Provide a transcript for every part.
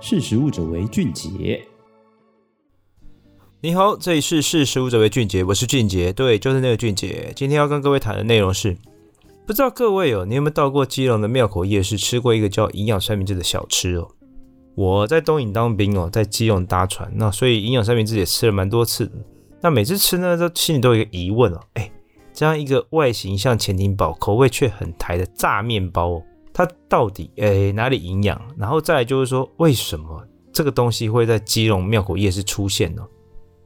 识食物者为俊杰。你好，这里是识食物者为俊杰，我是俊杰，对，就是那个俊杰。今天要跟各位谈的内容是，不知道各位哦，你有没有到过基隆的庙口夜市，吃过一个叫营养三明治的小吃哦？我在东引当兵哦，在基隆搭船，那所以营养三明治也吃了蛮多次的。那每次吃呢，都心里都有一个疑问哦，哎，这样一个外形像潜艇堡，口味却很台的炸面包哦，它到底哎哪里营养？然后再来就是说，为什么这个东西会在基隆庙口夜市出现呢？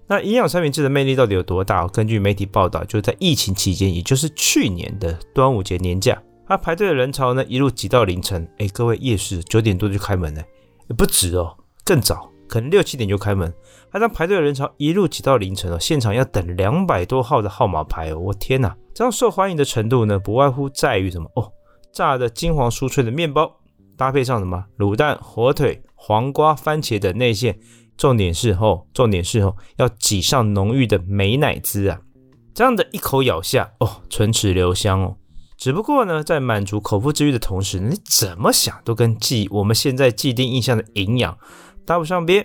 那营养三明治的魅力到底有多大？根据媒体报道，就是在疫情期间，也就是去年的端午节年假，它排队的人潮呢，一路挤到凌晨。哎，各位夜市九点多就开门了，也不止哦，更早，可能六七点就开门。它让排队的人潮一路挤到凌晨哦，现场要等两百多号的号码牌哦。我天哪，这样受欢迎的程度呢，不外乎在于什么哦？炸的金黄酥脆的面包，搭配上什么卤蛋、火腿、黄瓜、番茄的内馅。重点是哦，重点是哦，要挤上浓郁的美乃滋啊！这样的一口咬下哦，唇齿留香哦。只不过呢，在满足口腹之欲的同时，你怎么想都跟既我们现在既定印象的营养搭不上边。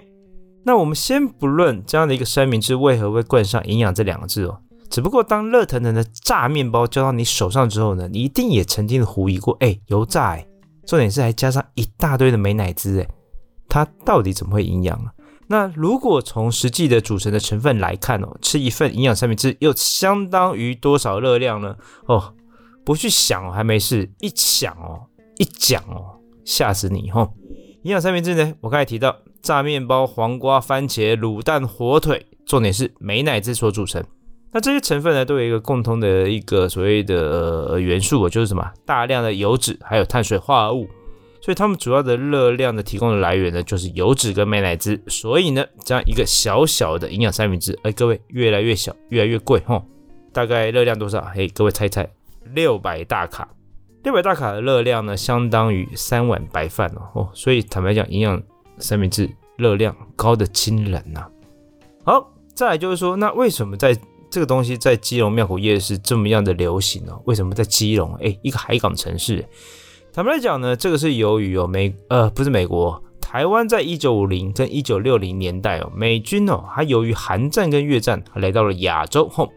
那我们先不论这样的一个三明治为何会冠上营养这两个字哦，只不过当热腾腾的炸面包交到你手上之后呢，你一定也曾经的狐疑过，哎，油炸哎，重点是还加上一大堆的美乃滋哎，它到底怎么会营养啊？那如果从实际的组成的成分来看哦，吃一份营养三明治又相当于多少热量呢？哦，不去想还没事，一想哦，一讲哦，吓死你吼！营养三明治呢，我刚才提到炸面包、黄瓜、番茄、卤蛋、火腿，重点是美乃滋所组成。那这些成分呢，都有一个共通的一个所谓的呃元素，就是什么？大量的油脂，还有碳水化合物。所以它们主要的热量的提供的来源呢，就是油脂跟美乃滋。所以呢，这样一个小小的营养三明治，哎，各位越来越小，越来越贵哈。大概热量多少？嘿，各位猜猜，六百大卡。六百大卡的热量呢，相当于三碗白饭哦。哦，所以坦白讲，营养三明治热量高得惊人呐。好，再来就是说，那为什么在这个东西在基隆庙口夜市这么样的流行哦？为什么在基隆？哎，一个海港城市。坦白来讲呢，这个是由于哦美呃不是美国，台湾在一九五零跟一九六零年代哦，美军哦，还由于韩战跟越战来到了亚洲后，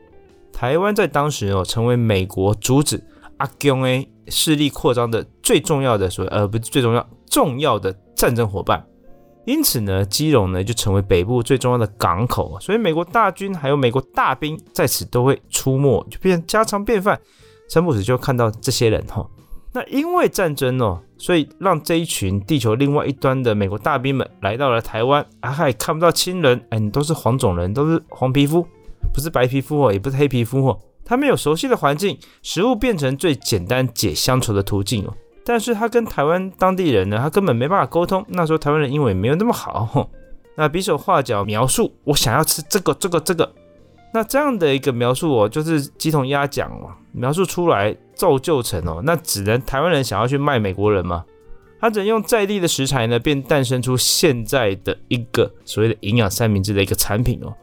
台湾在当时哦成为美国阻止阿共诶势力扩张的最重要的所呃不是最重要重要的战争伙伴，因此呢，基隆呢就成为北部最重要的港口，所以美国大军还有美国大兵在此都会出没，就变成家常便饭，三不五时就看到这些人哈。那因为战争哦，所以让这一群地球另外一端的美国大兵们来到了台湾啊，还看不到亲人，哎，你都是黄种人，都是黄皮肤，不是白皮肤哦，也不是黑皮肤哦，他没有熟悉的环境，食物变成最简单解乡愁的途径哦。但是他跟台湾当地人呢，他根本没办法沟通。那时候台湾人英文也没有那么好，那比手画脚描述，我想要吃这个这个这个。那这样的一个描述哦，就是鸡同鸭讲哦，描述出来造就成哦，那只能台湾人想要去卖美国人吗？他只能用在地的食材呢，便诞生出现在的一个所谓的营养三明治的一个产品哦。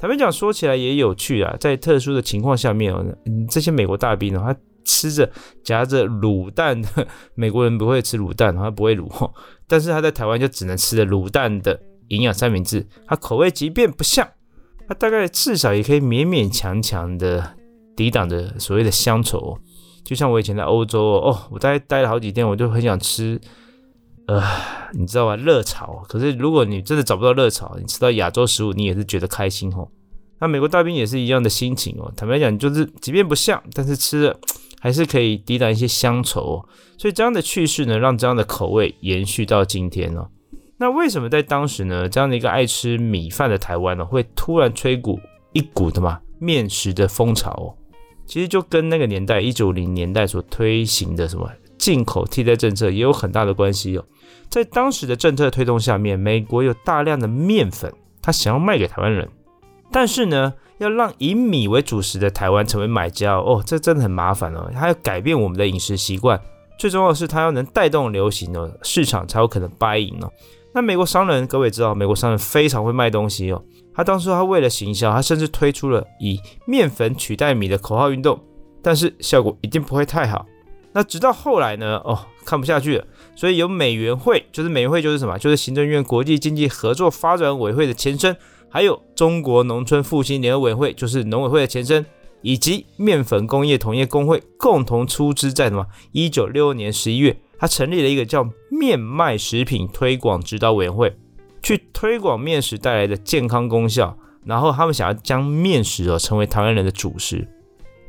坦白讲，说起来也有趣啊，在特殊的情况下面哦，嗯这些美国大兵呢，他吃着夹着卤蛋的，美国人不会吃卤蛋，他不会卤，但是他在台湾就只能吃着卤蛋的营养三明治，它口味即便不像。它大概至少也可以勉勉强强的抵挡着所谓的乡愁，就像我以前在欧洲哦，我大概待了好几天，我就很想吃，呃，你知道吧，热炒。可是如果你真的找不到热炒，你吃到亚洲食物，你也是觉得开心哦。那美国大兵也是一样的心情哦。坦白讲，就是即便不像，但是吃了还是可以抵挡一些乡愁哦。所以这样的趣事呢，让这样的口味延续到今天哦。那为什么在当时呢，这样的一个爱吃米饭的台湾呢，会突然吹鼓一股的嘛面食的风潮哦？其实就跟那个年代一九零年代所推行的什么进口替代政策也有很大的关系哦。在当时的政策推动下面，美国有大量的面粉，他想要卖给台湾人，但是呢，要让以米为主食的台湾成为买家哦，这真的很麻烦哦，他要改变我们的饮食习惯，最重要的是他要能带动流行哦，市场才有可能 buy in 哦。那美国商人，各位知道，美国商人非常会卖东西哦。他当初他为了行销，他甚至推出了以面粉取代米的口号运动，但是效果一定不会太好。那直到后来呢，哦，看不下去了，所以由美元会，就是美元会就是什么，就是行政院国际经济合作发展委员会的前身，还有中国农村复兴联合委员会，就是农委会的前身，以及面粉工业同业公会共同出资，在什么一九六二年十一月，他成立了一个叫面麦食品推广指导委员会，去推广面食带来的健康功效，然后他们想要将面食哦成为台湾人的主食。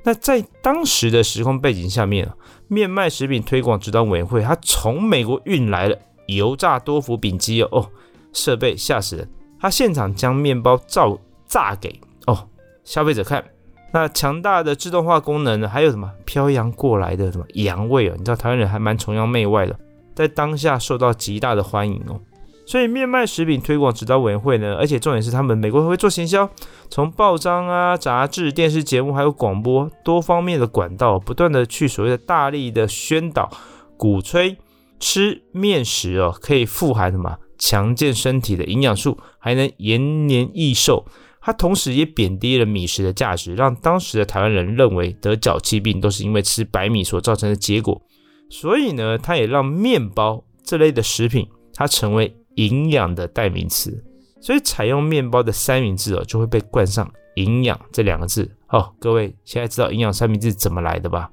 那在当时的时空背景下面啊，面麦食品推广指导委员会，它从美国运来了油炸多福饼机哦，设备吓死人！他现场将面包照炸给哦消费者看，那强大的自动化功能呢，还有什么？飘洋过来的什么？洋味哦，你知道台湾人还蛮崇洋媚外的，在当下受到极大的欢迎哦。所以面麦食品推广指导委员会呢，而且重点是他们美国会做行销，从报章啊、杂志、电视节目还有广播多方面的管道，不断的去所谓的大力的宣导、鼓吹吃面食哦，可以富含什么？强健身体的营养素，还能延年益寿。它同时也贬低了米食的价值，让当时的台湾人认为得脚气病都是因为吃白米所造成的结果。所以呢，它也让面包这类的食品，它成为营养的代名词，所以采用面包的三明治哦，就会被冠上“营养”这两个字。哦，各位现在知道“营养三明治”怎么来的吧？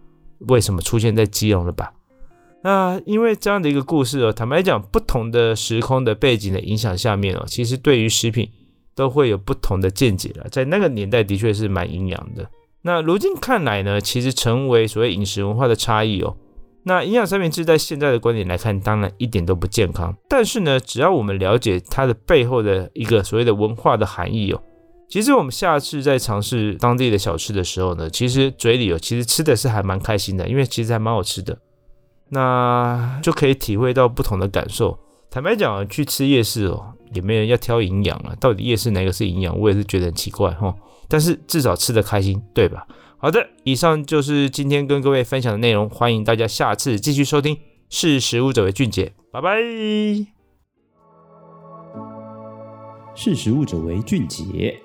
为什么出现在基隆了吧？那因为这样的一个故事哦，坦白讲，不同的时空的背景的影响下面哦，其实对于食品都会有不同的见解了。在那个年代的确是蛮营养的。那如今看来呢，其实成为所谓饮食文化的差异哦。那营养三明治在现在的观点来看，当然一点都不健康。但是呢，只要我们了解它的背后的一个所谓的文化的含义哦，其实我们下次在尝试当地的小吃的时候呢，其实嘴里哦，其实吃的是还蛮开心的，因为其实还蛮好吃的。那就可以体会到不同的感受。坦白讲，去吃夜市哦，也没人要挑营养啊，到底夜市哪个是营养，我也是觉得很奇怪哈。但是至少吃得开心，对吧？好的，以上就是今天跟各位分享的内容，欢迎大家下次继续收听。识食物者为俊杰，拜拜。识食物者为俊杰。